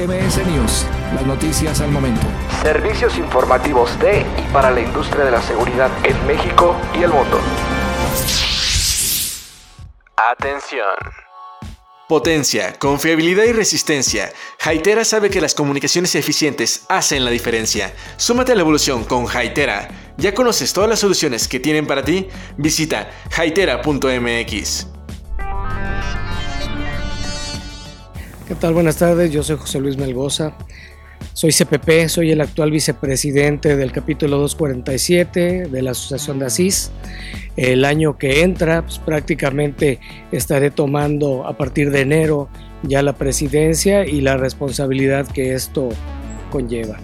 MS News, las noticias al momento. Servicios informativos de y para la industria de la seguridad en México y el mundo. Atención. Potencia, confiabilidad y resistencia. Haitera sabe que las comunicaciones eficientes hacen la diferencia. Súmate a la evolución con Haitera. ¿Ya conoces todas las soluciones que tienen para ti? Visita haitera.mx. ¿Qué tal? Buenas tardes, yo soy José Luis Melgoza. Soy CPP, soy el actual vicepresidente del capítulo 247 de la Asociación de Asís. El año que entra, pues, prácticamente estaré tomando a partir de enero ya la presidencia y la responsabilidad que esto conlleva.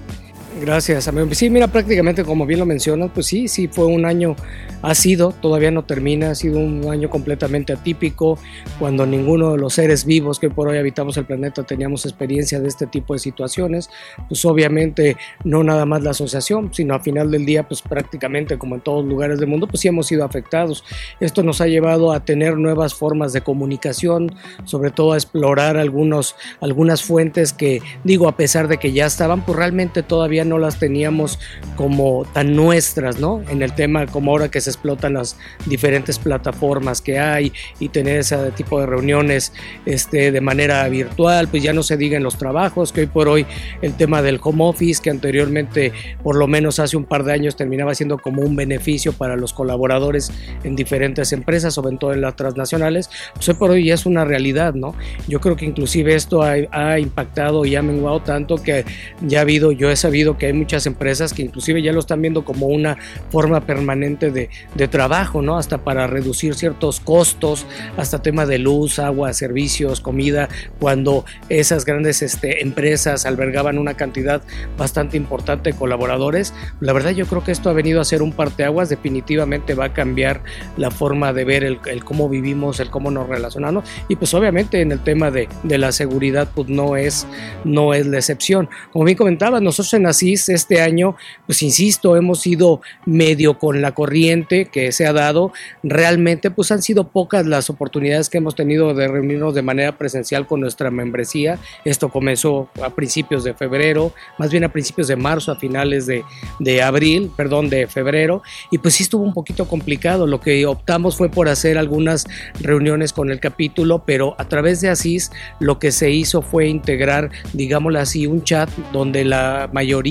Gracias, amigo. Sí, mira, prácticamente como bien lo mencionas, pues sí, sí fue un año, ha sido, todavía no termina, ha sido un año completamente atípico, cuando ninguno de los seres vivos que por hoy habitamos el planeta teníamos experiencia de este tipo de situaciones, pues obviamente no nada más la asociación, sino a final del día, pues prácticamente como en todos lugares del mundo, pues sí hemos sido afectados. Esto nos ha llevado a tener nuevas formas de comunicación, sobre todo a explorar algunos, algunas fuentes que, digo, a pesar de que ya estaban, pues realmente todavía no las teníamos como tan nuestras, ¿no? En el tema como ahora que se explotan las diferentes plataformas que hay y tener ese tipo de reuniones este, de manera virtual, pues ya no se diga en los trabajos, que hoy por hoy el tema del home office, que anteriormente por lo menos hace un par de años terminaba siendo como un beneficio para los colaboradores en diferentes empresas, sobre todo en las transnacionales, pues hoy por hoy ya es una realidad, ¿no? Yo creo que inclusive esto ha, ha impactado y ha menguado tanto que ya ha habido, yo he sabido que hay muchas empresas que inclusive ya lo están viendo como una forma permanente de, de trabajo, ¿no? Hasta para reducir ciertos costos, hasta tema de luz, agua, servicios, comida, cuando esas grandes este, empresas albergaban una cantidad bastante importante de colaboradores. La verdad yo creo que esto ha venido a ser un parteaguas, definitivamente va a cambiar la forma de ver el, el cómo vivimos, el cómo nos relacionamos y pues obviamente en el tema de, de la seguridad pues no es, no es la excepción. Como bien comentaba, nosotros en así este año, pues insisto, hemos ido medio con la corriente que se ha dado. Realmente, pues han sido pocas las oportunidades que hemos tenido de reunirnos de manera presencial con nuestra membresía. Esto comenzó a principios de febrero, más bien a principios de marzo, a finales de, de abril, perdón, de febrero. Y pues sí estuvo un poquito complicado. Lo que optamos fue por hacer algunas reuniones con el capítulo, pero a través de Asís lo que se hizo fue integrar, digámoslo así, un chat donde la mayoría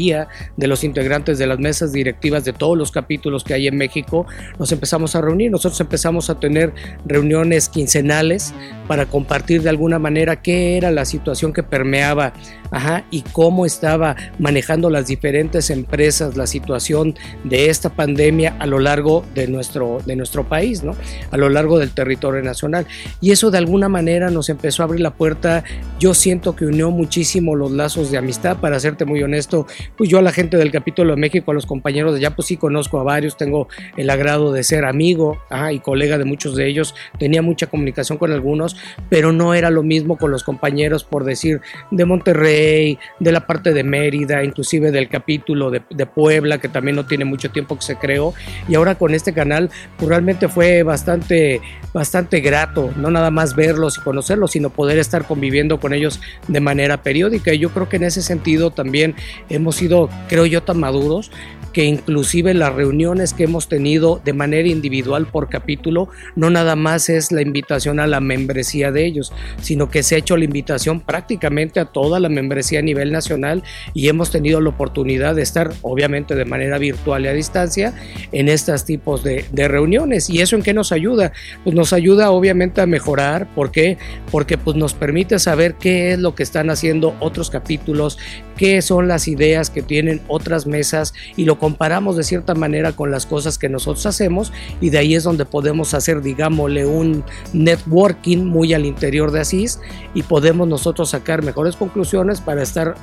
de los integrantes de las mesas directivas de todos los capítulos que hay en México, nos empezamos a reunir. Nosotros empezamos a tener reuniones quincenales para compartir de alguna manera qué era la situación que permeaba ajá, y cómo estaba manejando las diferentes empresas la situación de esta pandemia a lo largo de nuestro, de nuestro país, ¿no? a lo largo del territorio nacional. Y eso de alguna manera nos empezó a abrir la puerta. Yo siento que unió muchísimo los lazos de amistad, para serte muy honesto, pues yo a la gente del capítulo de México, a los compañeros de allá, pues sí conozco a varios, tengo el agrado de ser amigo y colega de muchos de ellos, tenía mucha comunicación con algunos, pero no era lo mismo con los compañeros, por decir, de Monterrey, de la parte de Mérida, inclusive del capítulo de, de Puebla, que también no tiene mucho tiempo que se creó, y ahora con este canal, pues realmente fue bastante, bastante grato, no nada más verlos y conocerlos, sino poder estar conviviendo con ellos de manera periódica, y yo creo que en ese sentido también hemos sido, creo yo, tan maduros que inclusive las reuniones que hemos tenido de manera individual por capítulo, no nada más es la invitación a la membresía de ellos, sino que se ha hecho la invitación prácticamente a toda la membresía a nivel nacional y hemos tenido la oportunidad de estar, obviamente de manera virtual y a distancia, en estos tipos de, reuniones. ¿Y eso en qué nos ayuda? Pues nos ayuda obviamente a mejorar. ¿Por qué? Porque pues nos permite saber qué es lo que están haciendo otros capítulos, qué son las ideas que tienen otras mesas y lo comparamos de cierta manera con las cosas que nosotros hacemos y de ahí es donde podemos hacer, digámosle, un networking muy al interior de Asís y podemos nosotros sacar mejores conclusiones para estar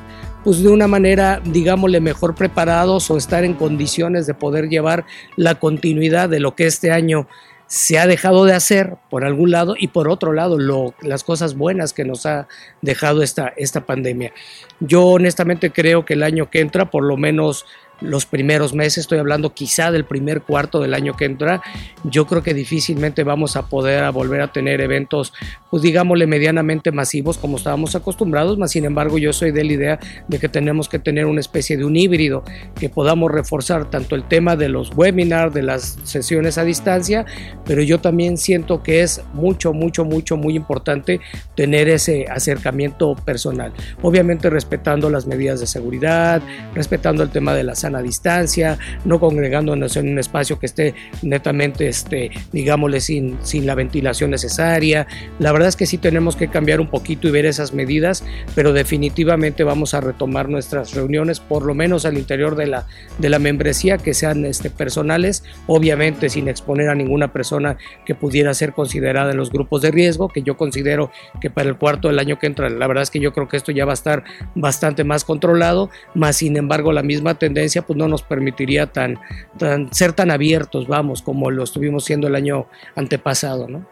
pues de una manera, digámosle, mejor preparados o estar en condiciones de poder llevar la continuidad de lo que este año se ha dejado de hacer por algún lado y por otro lado lo, las cosas buenas que nos ha dejado esta, esta pandemia. Yo honestamente creo que el año que entra, por lo menos los primeros meses, estoy hablando quizá del primer cuarto del año que entra, yo creo que difícilmente vamos a poder volver a tener eventos, pues digámosle medianamente masivos como estábamos acostumbrados, más sin embargo yo soy de la idea de que tenemos que tener una especie de un híbrido, que podamos reforzar tanto el tema de los webinars, de las sesiones a distancia, pero yo también siento que es mucho, mucho, mucho, muy importante tener ese acercamiento personal, obviamente respetando las medidas de seguridad, respetando el tema de la sana distancia, no congregándonos en un espacio que esté netamente, este, digámosle, sin, sin la ventilación necesaria. La verdad es que sí tenemos que cambiar un poquito y ver esas medidas, pero definitivamente vamos a retomar nuestras reuniones, por lo menos al interior de la, de la membresía, que sean este, personales, obviamente sin exponer a ninguna persona que pudiera ser considerada en los grupos de riesgo, que yo considero que para el cuarto del año que entra, la verdad es que yo creo que esto ya va a estar bastante más controlado, más sin embargo la misma tendencia pues no nos permitiría tan, tan, ser tan abiertos, vamos, como lo estuvimos siendo el año antepasado, ¿no?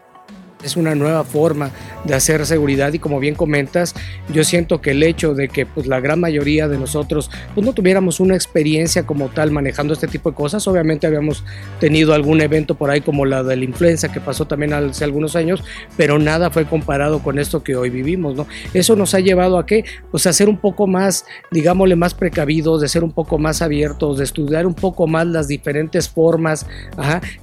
Es una nueva forma de hacer seguridad y como bien comentas, yo siento que el hecho de que pues, la gran mayoría de nosotros pues, no tuviéramos una experiencia como tal manejando este tipo de cosas, obviamente habíamos tenido algún evento por ahí como la de la influenza que pasó también hace algunos años, pero nada fue comparado con esto que hoy vivimos, ¿no? Eso nos ha llevado a que, pues a ser un poco más, digámosle, más precavidos, de ser un poco más abiertos, de estudiar un poco más las diferentes formas,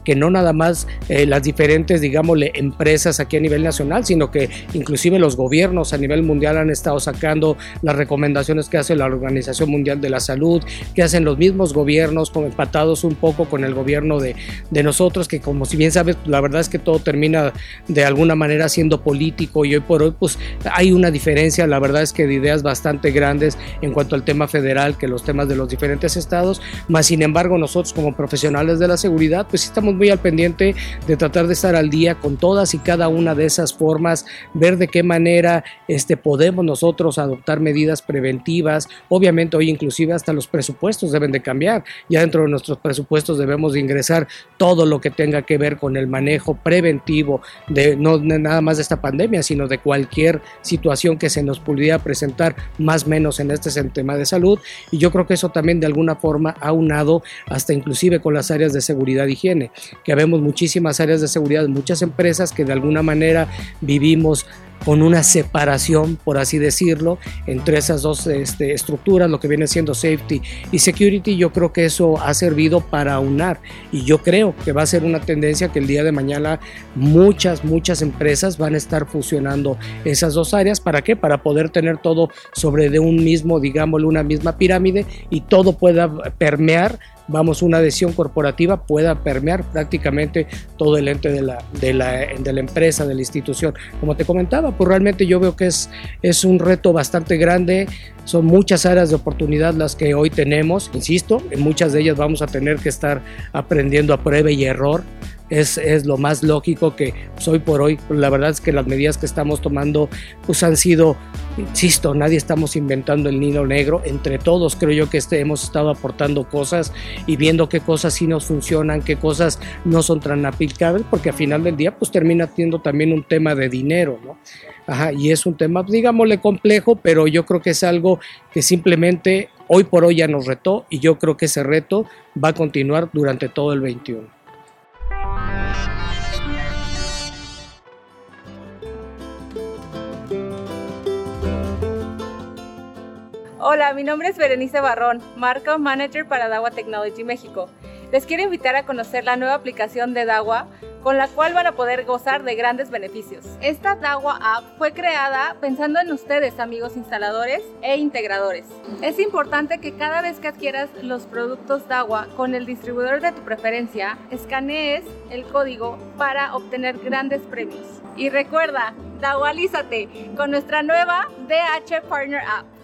que no nada más eh, las diferentes, digámosle, empresas aquí a nivel nacional, sino que inclusive los gobiernos a nivel mundial han estado sacando las recomendaciones que hace la Organización Mundial de la Salud, que hacen los mismos gobiernos, empatados un poco con el gobierno de, de nosotros, que como si bien sabes, la verdad es que todo termina de alguna manera siendo político y hoy por hoy pues hay una diferencia, la verdad es que de ideas bastante grandes en cuanto al tema federal que los temas de los diferentes estados, más sin embargo nosotros como profesionales de la seguridad pues estamos muy al pendiente de tratar de estar al día con todas y cada una de esas formas, ver de qué manera este, podemos nosotros adoptar medidas preventivas. Obviamente hoy inclusive hasta los presupuestos deben de cambiar. Ya dentro de nuestros presupuestos debemos de ingresar todo lo que tenga que ver con el manejo preventivo de no nada más de esta pandemia, sino de cualquier situación que se nos pudiera presentar más o menos en este tema de salud. Y yo creo que eso también de alguna forma ha unado hasta inclusive con las áreas de seguridad y higiene, que vemos muchísimas áreas de seguridad, muchas empresas que de alguna alguna manera vivimos con una separación, por así decirlo, entre esas dos este, estructuras, lo que viene siendo safety y security, yo creo que eso ha servido para unar y yo creo que va a ser una tendencia que el día de mañana muchas, muchas empresas van a estar fusionando esas dos áreas. ¿Para qué? Para poder tener todo sobre de un mismo, digámoslo, una misma pirámide y todo pueda permear vamos, una adhesión corporativa pueda permear prácticamente todo el ente de la, de la, de la empresa, de la institución. Como te comentaba, pues realmente yo veo que es, es un reto bastante grande, son muchas áreas de oportunidad las que hoy tenemos, insisto, en muchas de ellas vamos a tener que estar aprendiendo a prueba y error, es, es, lo más lógico que pues, hoy por hoy, la verdad es que las medidas que estamos tomando pues han sido, insisto, nadie estamos inventando el niño negro, entre todos creo yo que este, hemos estado aportando cosas y viendo qué cosas sí nos funcionan, qué cosas no son tan aplicables, porque al final del día pues termina siendo también un tema de dinero, ¿no? Ajá, y es un tema, digámosle, complejo, pero yo creo que es algo que simplemente hoy por hoy ya nos retó y yo creo que ese reto va a continuar durante todo el 21. Hola, mi nombre es Berenice Barrón, Marca Manager para Dawa Technology México. Les quiero invitar a conocer la nueva aplicación de Dawa con la cual van a poder gozar de grandes beneficios. Esta Dawa App fue creada pensando en ustedes, amigos instaladores e integradores. Es importante que cada vez que adquieras los productos Dawa con el distribuidor de tu preferencia, escanees el código para obtener grandes premios. Y recuerda, Dawalízate con nuestra nueva DH Partner App.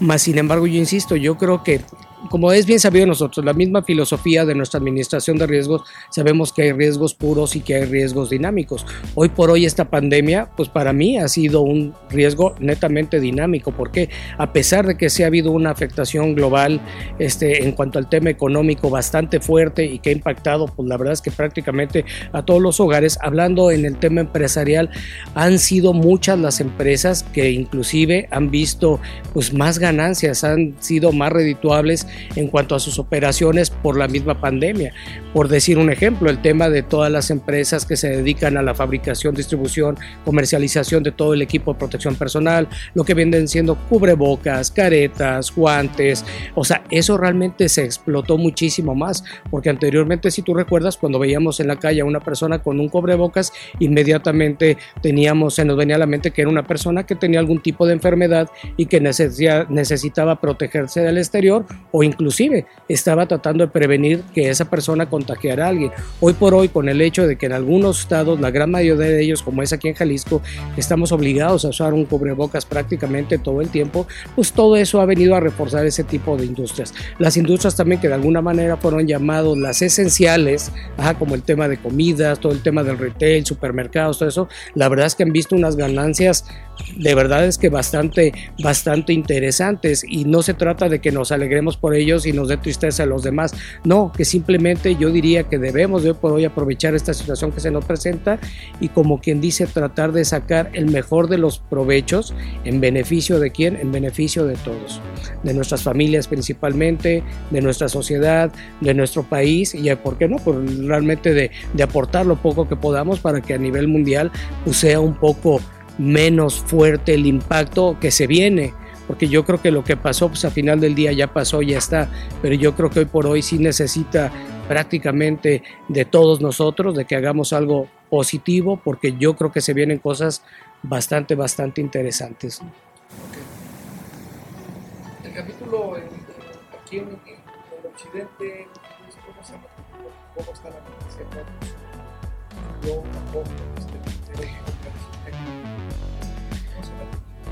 Más sin embargo, yo insisto, yo creo que como es bien sabido nosotros, la misma filosofía de nuestra administración de riesgos, sabemos que hay riesgos puros y que hay riesgos dinámicos. Hoy por hoy esta pandemia, pues para mí ha sido un riesgo netamente dinámico, porque a pesar de que se ha habido una afectación global este, en cuanto al tema económico bastante fuerte y que ha impactado, pues la verdad es que prácticamente a todos los hogares, hablando en el tema empresarial, han sido muchas las empresas que inclusive han visto pues más ganancias, han sido más redituables en cuanto a sus operaciones por la misma pandemia. Por decir un ejemplo, el tema de todas las empresas que se dedican a la fabricación, distribución, comercialización de todo el equipo de protección personal, lo que vienen siendo cubrebocas, caretas, guantes, o sea, eso realmente se explotó muchísimo más, porque anteriormente, si tú recuerdas, cuando veíamos en la calle a una persona con un cubrebocas, inmediatamente teníamos, se nos venía a la mente que era una persona que tenía algún tipo de enfermedad y que necesitaba protegerse del exterior o inclusive estaba tratando de prevenir que esa persona contagiara a alguien. Hoy por hoy, con el hecho de que en algunos estados, la gran mayoría de ellos, como es aquí en Jalisco, estamos obligados a usar un cubrebocas prácticamente todo el tiempo, pues todo eso ha venido a reforzar ese tipo de industrias. Las industrias también que de alguna manera fueron llamados las esenciales, como el tema de comidas, todo el tema del retail, supermercados, todo eso, la verdad es que han visto unas ganancias de verdad es que bastante, bastante interesantes y no se trata de que nos alegremos por ellos y nos dé tristeza a los demás, no, que simplemente yo diría que debemos de hoy aprovechar esta situación que se nos presenta y como quien dice tratar de sacar el mejor de los provechos en beneficio de quién, en beneficio de todos, de nuestras familias principalmente, de nuestra sociedad, de nuestro país y por qué no, pues realmente de, de aportar lo poco que podamos para que a nivel mundial pues sea un poco menos fuerte el impacto que se viene. Porque yo creo que lo que pasó, pues a final del día ya pasó, ya está. Pero yo creo que hoy por hoy sí necesita prácticamente de todos nosotros, de que hagamos algo positivo, porque yo creo que se vienen cosas bastante, bastante interesantes. El capítulo aquí en, occidente, ¿cómo, cómo está la Yo tampoco,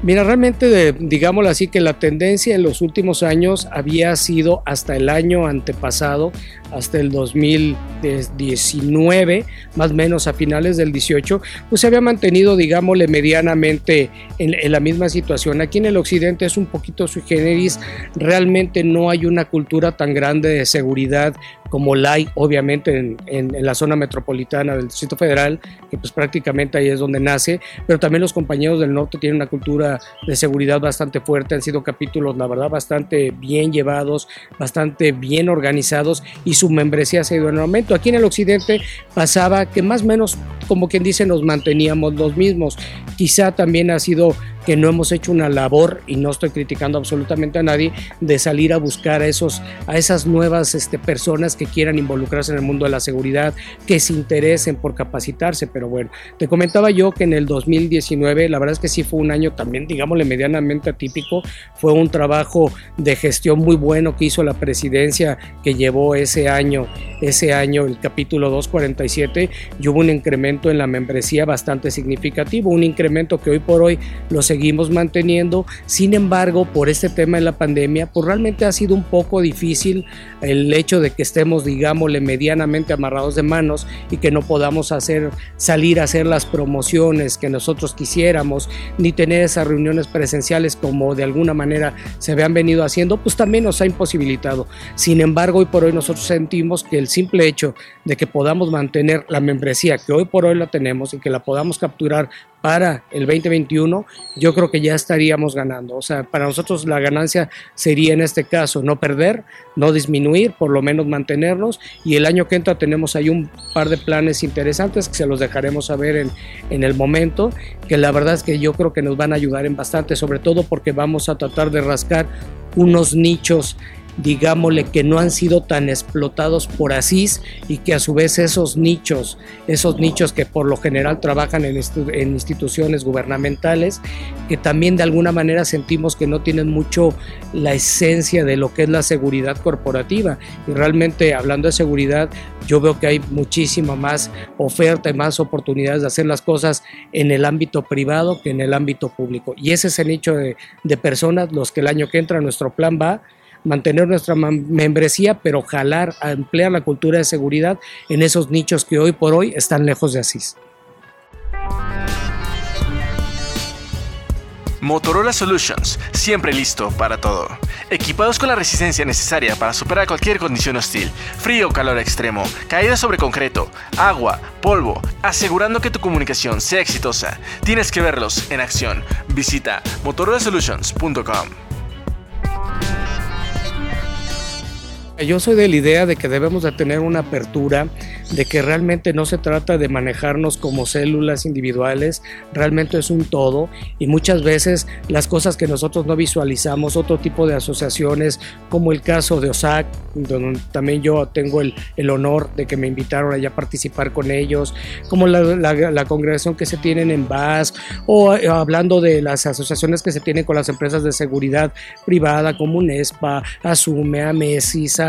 Mira, realmente, digámoslo así, que la tendencia en los últimos años había sido hasta el año antepasado, hasta el 2019, más o menos a finales del 18, pues se había mantenido, digámosle, medianamente en, la misma situación. Aquí en el occidente es un poquito sui generis, realmente no hay una cultura tan grande de seguridad como la hay obviamente en, en, la zona metropolitana del Distrito Federal, que pues prácticamente ahí es donde nace, pero también los compañeros del norte tienen una cultura de seguridad bastante fuerte, han sido capítulos, la verdad, bastante bien llevados, bastante bien organizados y su membresía se ha ido en aumento. Aquí en el occidente pasaba que más o menos, como quien dice, nos manteníamos los mismos. Quizá también ha sido que no hemos hecho una labor, y no estoy criticando absolutamente a nadie, de salir a buscar a, esos, a esas nuevas este, personas que quieran involucrarse en el mundo de la seguridad, que se interesen por capacitarse. Pero bueno, te comentaba yo que en el 2019, la verdad es que sí fue un año también, digámosle, medianamente atípico. Fue un trabajo de gestión muy bueno que hizo la presidencia que llevó ese año, ese año el capítulo 247, y hubo un incremento en la membresía bastante significativo, un incremento que hoy por hoy los seguimos manteniendo. Sin embargo, por este tema de la pandemia, pues realmente ha sido un poco difícil el hecho de que estemos, digámosle, medianamente amarrados de manos y que no podamos hacer, salir a hacer las promociones que nosotros quisiéramos, ni tener reuniones presenciales como de alguna manera se habían venido haciendo, pues también nos ha imposibilitado. Sin embargo, hoy por hoy nosotros sentimos que el simple hecho de que podamos mantener la membresía que hoy por hoy la tenemos y que la podamos capturar para el 2021, yo creo que ya estaríamos ganando. O sea, para nosotros la ganancia sería en este caso no perder, no disminuir, por lo menos mantenernos. Y el año que entra tenemos ahí un par de planes interesantes que se los dejaremos saber en, en el momento, que la verdad es que yo creo que nos van a ayudar en bastante, sobre todo porque vamos a tratar de rascar unos nichos digámosle, que no han sido tan explotados por ASIS y que a su vez esos nichos, esos nichos que por lo general trabajan en, en instituciones gubernamentales, que también de alguna manera sentimos que no tienen mucho la esencia de lo que es la seguridad corporativa. Y realmente hablando de seguridad, yo veo que hay muchísima más oferta y más oportunidades de hacer las cosas en el ámbito privado que en el ámbito público. Y ese es el nicho de, de personas los que el año que entra nuestro plan va mantener nuestra membresía, pero jalar a emplear la cultura de seguridad en esos nichos que hoy por hoy están lejos de Asís. Motorola Solutions, siempre listo para todo. Equipados con la resistencia necesaria para superar cualquier condición hostil, frío o calor extremo, caída sobre concreto, agua, polvo, asegurando que tu comunicación sea exitosa. Tienes que verlos en acción. Visita motorolasolutions.com. Yo soy de la idea de que debemos de tener una apertura, de que realmente no se trata de manejarnos como células individuales, realmente es un todo y muchas veces las cosas que nosotros no visualizamos, otro tipo de asociaciones, como el caso de OSAC, donde también yo tengo el, el honor de que me invitaron allá a participar con ellos, como la, la, congregación que se tienen en BAS, o eh, hablando de las asociaciones que se tienen con las empresas de seguridad privada como UNESPA, Asume,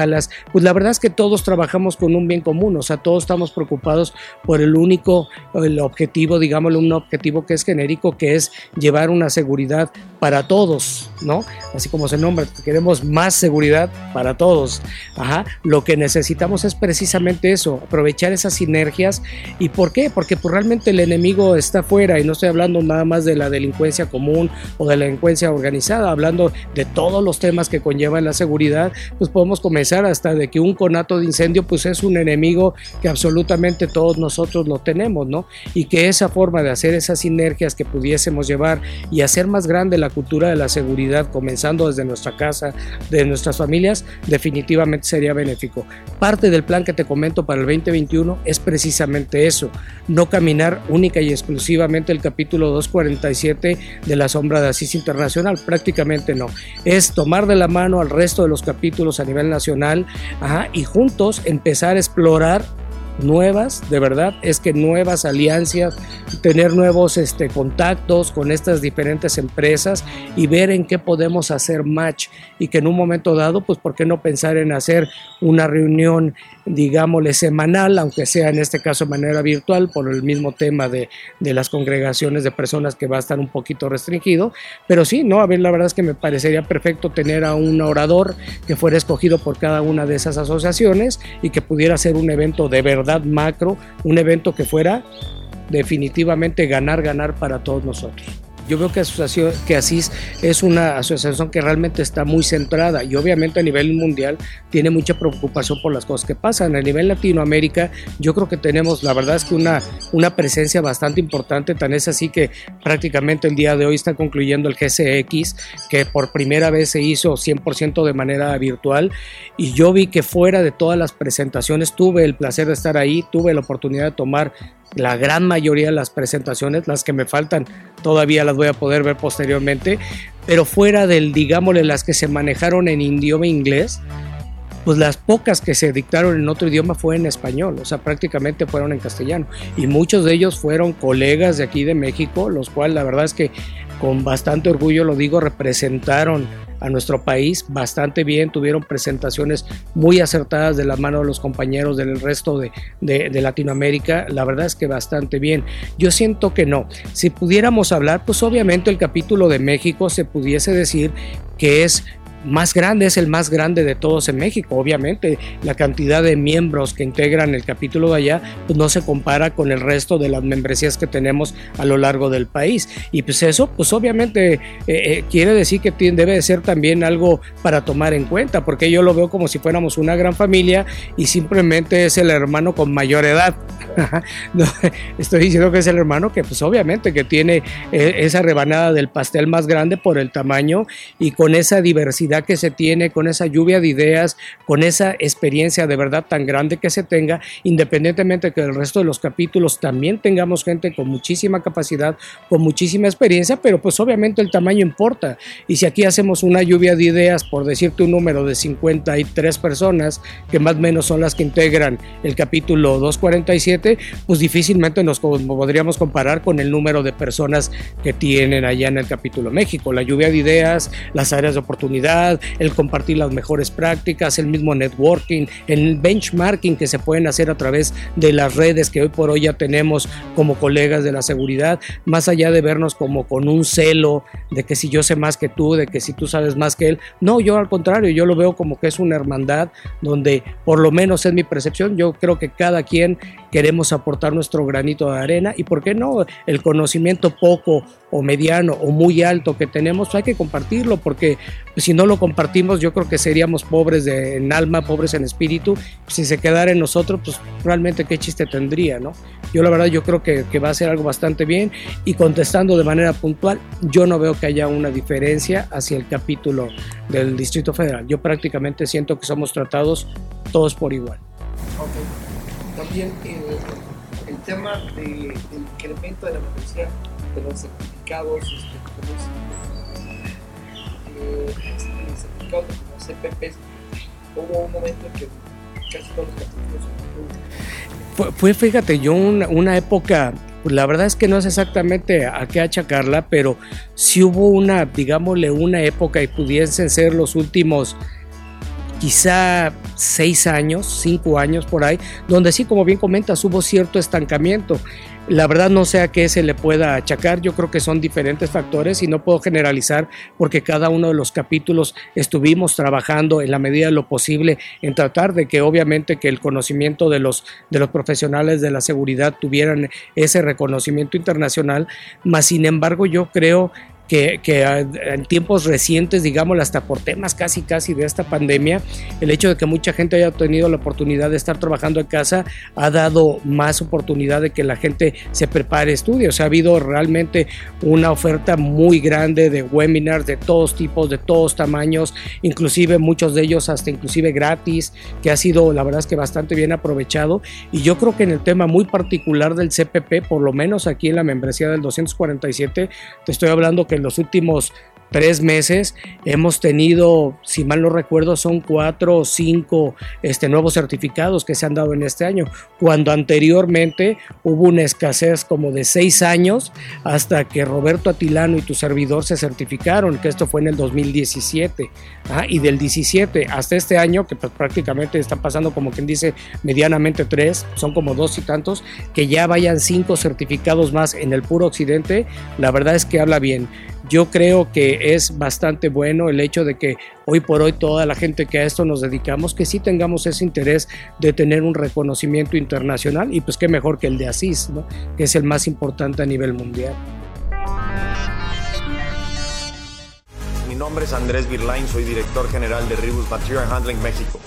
AMESIS, pues la verdad es que todos trabajamos con un bien común, o sea, todos estamos preocupados por el único, el objetivo, digámoslo, un objetivo que es genérico, que es llevar una seguridad para todos, ¿no? Así como se nombra, queremos más seguridad para todos. Ajá. Lo que necesitamos es precisamente eso, aprovechar esas sinergias. ¿Y por qué? Porque pues, realmente el enemigo está fuera y no estoy hablando nada más de la delincuencia común o de la delincuencia organizada, hablando de todos los temas que conllevan la seguridad, pues podemos comenzar hasta de que un conato de incendio pues es un enemigo que absolutamente todos nosotros lo tenemos, ¿no? Y que esa forma de hacer esas sinergias que pudiésemos llevar y hacer más grande la cultura de la seguridad, comenzando desde nuestra casa, de nuestras familias, definitivamente sería benéfico. Parte del plan que te comento para el 2021 es precisamente eso, no caminar única y exclusivamente el capítulo 247 de la sombra de Asís Internacional, prácticamente no, es tomar de la mano al resto de los capítulos a nivel nacional y juntos empezar a explorar nuevas, de verdad, es que nuevas alianzas, tener nuevos este, contactos con estas diferentes empresas y ver en qué podemos hacer match. Y que en un momento dado, pues, ¿por qué no pensar en hacer una reunión, digámosle, semanal, aunque sea en este caso de manera virtual, por el mismo tema de, de las congregaciones de personas que va a estar un poquito restringido, pero sí, no, a ver, la verdad es que me parecería perfecto tener a un orador que fuera escogido por cada una de esas asociaciones y que pudiera ser un evento de verdad macro, un evento que fuera definitivamente ganar, ganar para todos nosotros. Yo veo que, asociación, que ASIS es una asociación que realmente está muy centrada y obviamente a nivel mundial tiene mucha preocupación por las cosas que pasan. A nivel Latinoamérica yo creo que tenemos, la verdad es que una, una presencia bastante importante, tan es así que prácticamente el día de hoy está concluyendo el GCX, que por primera vez se hizo 100% de manera virtual y yo vi que fuera de todas las presentaciones tuve el placer de estar ahí, tuve la oportunidad de tomar la gran mayoría de las presentaciones, las que me faltan todavía las voy a poder ver posteriormente, pero fuera del, digámosle, las que se manejaron en idioma inglés, pues las pocas que se dictaron en otro idioma fue en español, o sea, prácticamente fueron en castellano. Y muchos de ellos fueron colegas de aquí de México, los cuales la verdad es que con bastante orgullo lo digo, representaron a nuestro país bastante bien, tuvieron presentaciones muy acertadas de la mano de los compañeros del resto de, Latinoamérica, la verdad es que bastante bien. Yo siento que no, si pudiéramos hablar, pues obviamente el capítulo de México se pudiese decir que es más grande, es el más grande de todos en México. Obviamente, la cantidad de miembros que integran el capítulo de allá pues no se compara con el resto de las membresías que tenemos a lo largo del país. Y pues eso, pues obviamente eh, eh, quiere decir que debe de ser también algo para tomar en cuenta, porque yo lo veo como si fuéramos una gran familia y simplemente es el hermano con mayor edad. estoy diciendo que es el hermano que pues obviamente que tiene eh, esa rebanada del pastel más grande por el tamaño y con esa diversidad que se tiene, con esa lluvia de ideas, con esa experiencia de verdad tan grande que se tenga, independientemente que el resto de los capítulos también tengamos gente con muchísima capacidad, con muchísima experiencia, pero pues obviamente el tamaño importa. Y si aquí hacemos una lluvia de ideas, por decirte un número de 53 personas, que más o menos son las que integran el capítulo 247, pues difícilmente nos podríamos comparar con el número de personas que tienen allá en el capítulo México. La lluvia de ideas, las áreas de oportunidad, seguridad, el compartir las mejores prácticas, el mismo networking, el benchmarking que se pueden hacer a través de las redes que hoy por hoy ya tenemos como colegas de la seguridad, más allá de vernos como con un celo de que si yo sé más que tú, de que si tú sabes más que él. No, yo al contrario, yo lo veo como que es una hermandad donde por lo menos es mi percepción, yo creo que cada quien queremos aportar nuestro granito de arena y por qué no el conocimiento poco o mediano o muy alto que tenemos, hay que compartirlo porque si no lo compartimos yo creo que seríamos pobres de, en alma, pobres en espíritu, si se quedara en nosotros pues realmente qué chiste tendría, ¿no? Yo la verdad yo creo que, que va a ser algo bastante bien y contestando de manera puntual, yo no veo que haya una diferencia hacia el capítulo del Distrito Federal, yo prácticamente siento que somos tratados todos por igual. Okay. También el, el tema de, del incremento de la membresía de los certificados, este, certificados de los CPPs, hubo un momento en que casi todos los capítulos fue, fue, fíjate, yo una, una época pues la verdad es que no sé exactamente a qué achacarla, pero sí hubo una, digámosle, una época y pudiesen ser los últimos quizá seis años, cinco años por ahí, donde sí, como bien comentas, hubo cierto estancamiento. La verdad no sé a qué se le pueda achacar, yo creo que son diferentes factores y no puedo generalizar porque cada uno de los capítulos estuvimos trabajando en la medida de lo posible en tratar de que obviamente que el conocimiento de los, de los profesionales de la seguridad tuvieran ese reconocimiento internacional, más sin embargo yo creo que, que, en tiempos recientes, digamos, hasta por temas casi casi de esta pandemia, el hecho de que mucha gente haya tenido la oportunidad de estar trabajando en casa ha dado más oportunidad de que la gente se prepare estudios. Ha habido realmente una oferta muy grande de webinars de todos tipos, de todos tamaños, inclusive muchos de ellos hasta inclusive gratis, que ha sido la verdad es que bastante bien aprovechado. Y yo creo que en el tema muy particular del CPP, por lo menos aquí en la membresía del 247, te estoy hablando que en los últimos tres meses hemos tenido, si mal no recuerdo, son cuatro o cinco este, nuevos certificados que se han dado en este año, cuando anteriormente hubo una escasez como de seis años hasta que Roberto Atilano y tu servidor se certificaron, que esto fue en el 2017, ¿ah? y del 17 hasta este año, que pues, prácticamente está pasando como quien dice medianamente tres, son como dos y tantos, que ya vayan cinco certificados más en el puro occidente, la verdad es que habla bien. Yo creo que es bastante bueno el hecho de que hoy por hoy toda la gente que a esto nos dedicamos, que sí tengamos ese interés de tener un reconocimiento internacional y pues qué mejor que el de ASIS, ¿no? que es el más importante a nivel mundial. Mi nombre es Andrés Birlain, soy director general de Ribus Material Handling México.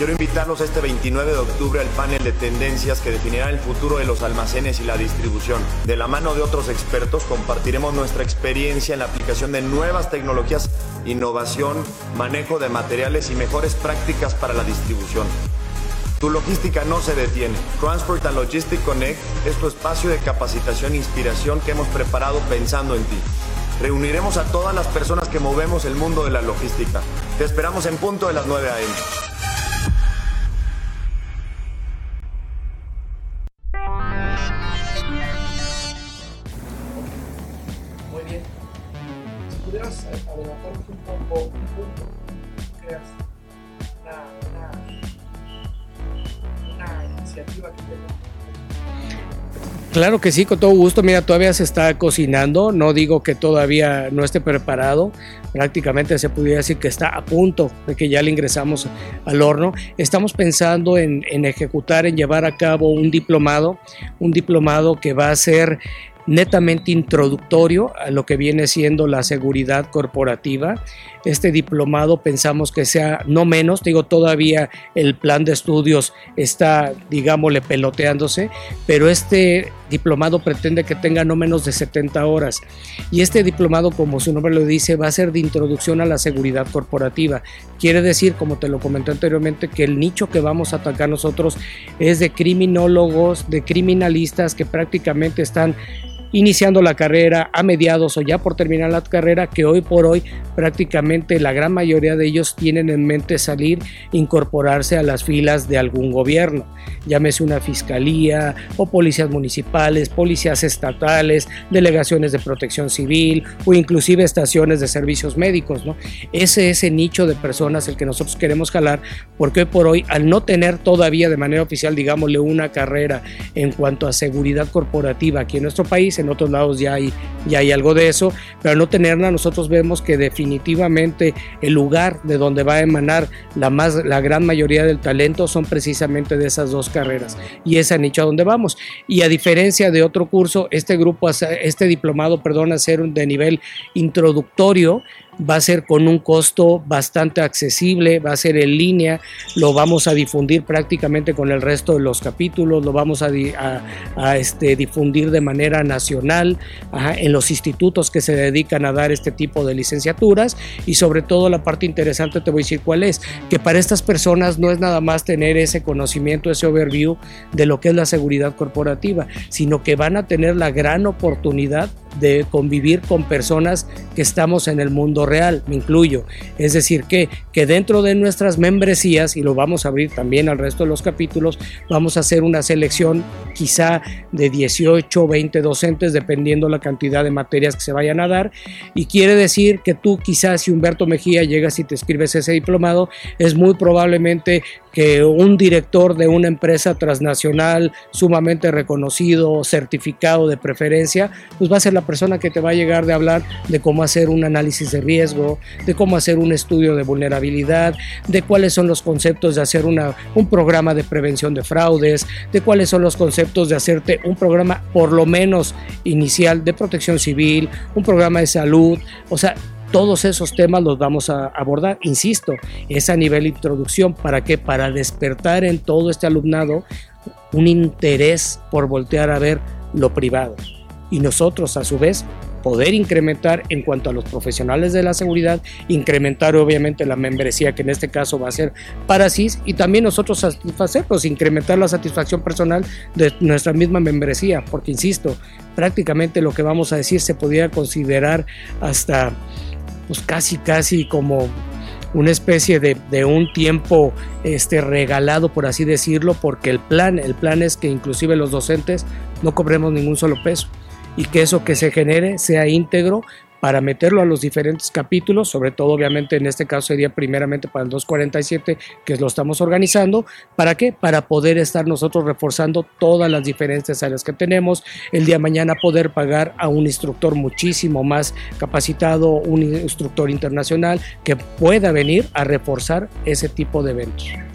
Quiero invitarlos este 29 de octubre al panel de tendencias que definirá el futuro de los almacenes y la distribución. De la mano de otros expertos compartiremos nuestra experiencia en la aplicación de nuevas tecnologías, innovación, manejo de materiales y mejores prácticas para la distribución. Tu logística no se detiene. Transport and Logistic Connect es tu espacio de capacitación e inspiración que hemos preparado pensando en ti. Reuniremos a todas las personas que movemos el mundo de la logística. Te esperamos en punto de las 9 a.m. Claro que sí, con todo gusto. Mira, todavía se está cocinando. No digo que todavía no esté preparado. Prácticamente se pudiera decir que está a punto de que ya le ingresamos al horno. Estamos pensando en, en ejecutar, en llevar a cabo un diplomado, un diplomado que va a ser netamente introductorio a lo que viene siendo la seguridad corporativa. Este diplomado pensamos que sea no menos, digo, todavía el plan de estudios está, digámosle, peloteándose, pero este diplomado pretende que tenga no menos de 70 horas. Y este diplomado, como su nombre lo dice, va a ser de introducción a la seguridad corporativa. Quiere decir, como te lo comenté anteriormente, que el nicho que vamos a atacar nosotros es de criminólogos, de criminalistas que prácticamente están iniciando la carrera, a mediados o ya por terminar la carrera, que hoy por hoy prácticamente la gran mayoría de ellos tienen en mente salir, incorporarse a las filas de algún gobierno, llámese una fiscalía o policías municipales, policías estatales, delegaciones de protección civil o inclusive estaciones de servicios médicos. ¿no? Ese es el nicho de personas el que nosotros queremos jalar, porque hoy por hoy, al no tener todavía de manera oficial, digámosle, una carrera en cuanto a seguridad corporativa aquí en nuestro país, en otros lados ya hay, ya hay algo de eso, pero al no tenerla, nosotros vemos que definitivamente el lugar de donde va a emanar la, más, la gran mayoría del talento son precisamente de esas dos carreras y ese nicho a donde vamos. Y a diferencia de otro curso, este grupo, este diplomado, perdón, a ser de nivel introductorio, va a ser con un costo bastante accesible, va a ser en línea, lo vamos a difundir prácticamente con el resto de los capítulos, lo vamos a, este, difundir de manera nacional en los institutos que se dedican a dar este tipo de licenciaturas y sobre todo la parte interesante te voy a decir cuál es, que para estas personas no es nada más tener ese conocimiento, ese overview de lo que es la seguridad corporativa, sino que van a tener la gran oportunidad de convivir con personas que estamos en el mundo real, me incluyo. Es decir, que, que dentro de nuestras membresías, y lo vamos a abrir también al resto de los capítulos, vamos a hacer una selección quizá de 18 o 20 docentes, dependiendo la cantidad de materias que se vayan a dar. Y quiere decir que tú quizás si Humberto Mejía llegas y te escribes ese diplomado, es muy probablemente que un director de una empresa transnacional sumamente reconocido, certificado de preferencia, pues va a ser la persona que te va a llegar de hablar de cómo hacer un análisis de riesgo, de cómo hacer un estudio de vulnerabilidad, de cuáles son los conceptos de hacer una, un programa de prevención de fraudes, de cuáles son los conceptos de hacerte un programa por lo menos inicial de protección civil, un programa de salud, o sea, todos esos temas los vamos a abordar, insisto, es a nivel introducción, ¿para qué? Para despertar en todo este alumnado un interés por voltear a ver lo privado. Y nosotros, a su vez, poder incrementar en cuanto a los profesionales de la seguridad, incrementar obviamente la membresía que en este caso va a ser para CIS y también nosotros satisfacerlos, incrementar la satisfacción personal de nuestra misma membresía, porque insisto, prácticamente lo que vamos a decir se podría considerar hasta pues casi, casi como una especie de, de, un tiempo este, regalado, por así decirlo, porque el plan, el plan es que inclusive los docentes no cobremos ningún solo peso y que eso que se genere sea íntegro para meterlo a los diferentes capítulos, sobre todo obviamente en este caso sería primeramente para el 247 que lo estamos organizando, ¿para qué? Para poder estar nosotros reforzando todas las diferentes áreas que tenemos, el día de mañana poder pagar a un instructor muchísimo más capacitado, un instructor internacional que pueda venir a reforzar ese tipo de eventos.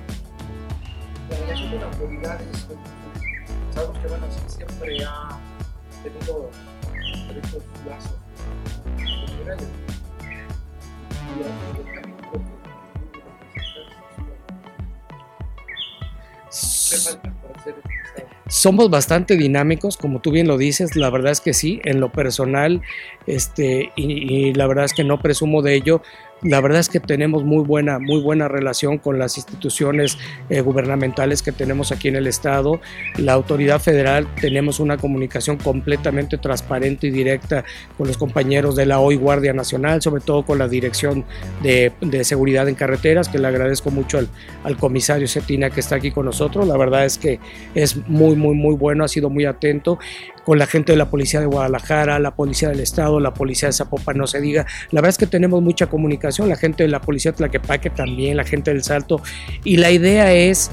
Somos bastante dinámicos, como tú bien lo dices, la verdad es que sí, en lo personal, este, y, la verdad es que no presumo de ello, la verdad es que tenemos muy buena, muy buena relación con las instituciones eh, gubernamentales que tenemos aquí en el Estado. La autoridad federal tenemos una comunicación completamente transparente y directa con los compañeros de la hoy Guardia Nacional, sobre todo con la Dirección de, Seguridad en Carreteras, que le agradezco mucho al, al comisario Cetina que está aquí con nosotros. La verdad es que es muy, muy, muy bueno, ha sido muy atento con la gente de la Policía de Guadalajara, la Policía del Estado, la Policía de Zapopan, no se diga. La verdad es que tenemos mucha comunicación, la gente de la Policía de Tlaquepaque también, la gente del Salto, y la idea es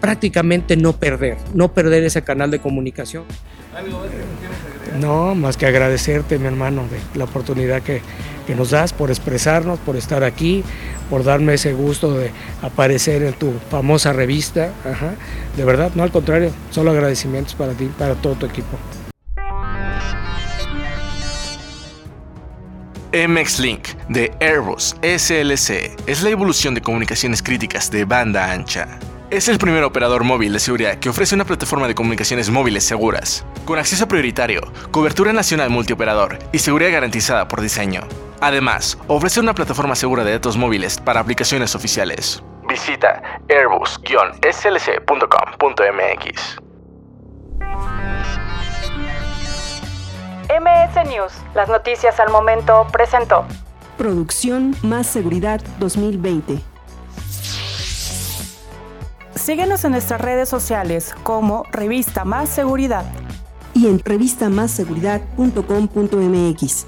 prácticamente no perder, no perder ese canal de comunicación. No, más que agradecerte, mi hermano, de la oportunidad que, que nos das por expresarnos, por estar aquí, por darme ese gusto de aparecer en tu famosa revista. De verdad, no al contrario, solo agradecimientos para ti, para todo tu equipo. MX Link de Airbus SLC es la evolución de comunicaciones críticas de banda ancha. Es el primer operador móvil de seguridad que ofrece una plataforma de comunicaciones móviles seguras, con acceso prioritario, cobertura nacional multioperador y seguridad garantizada por diseño. Además, ofrece una plataforma segura de datos móviles para aplicaciones oficiales. Visita airbus-slc.com.mx. MBS News, las noticias al momento presentó. Producción Más Seguridad 2020. Síguenos en nuestras redes sociales como Revista Más Seguridad y en revistamasseguridad.com.mx.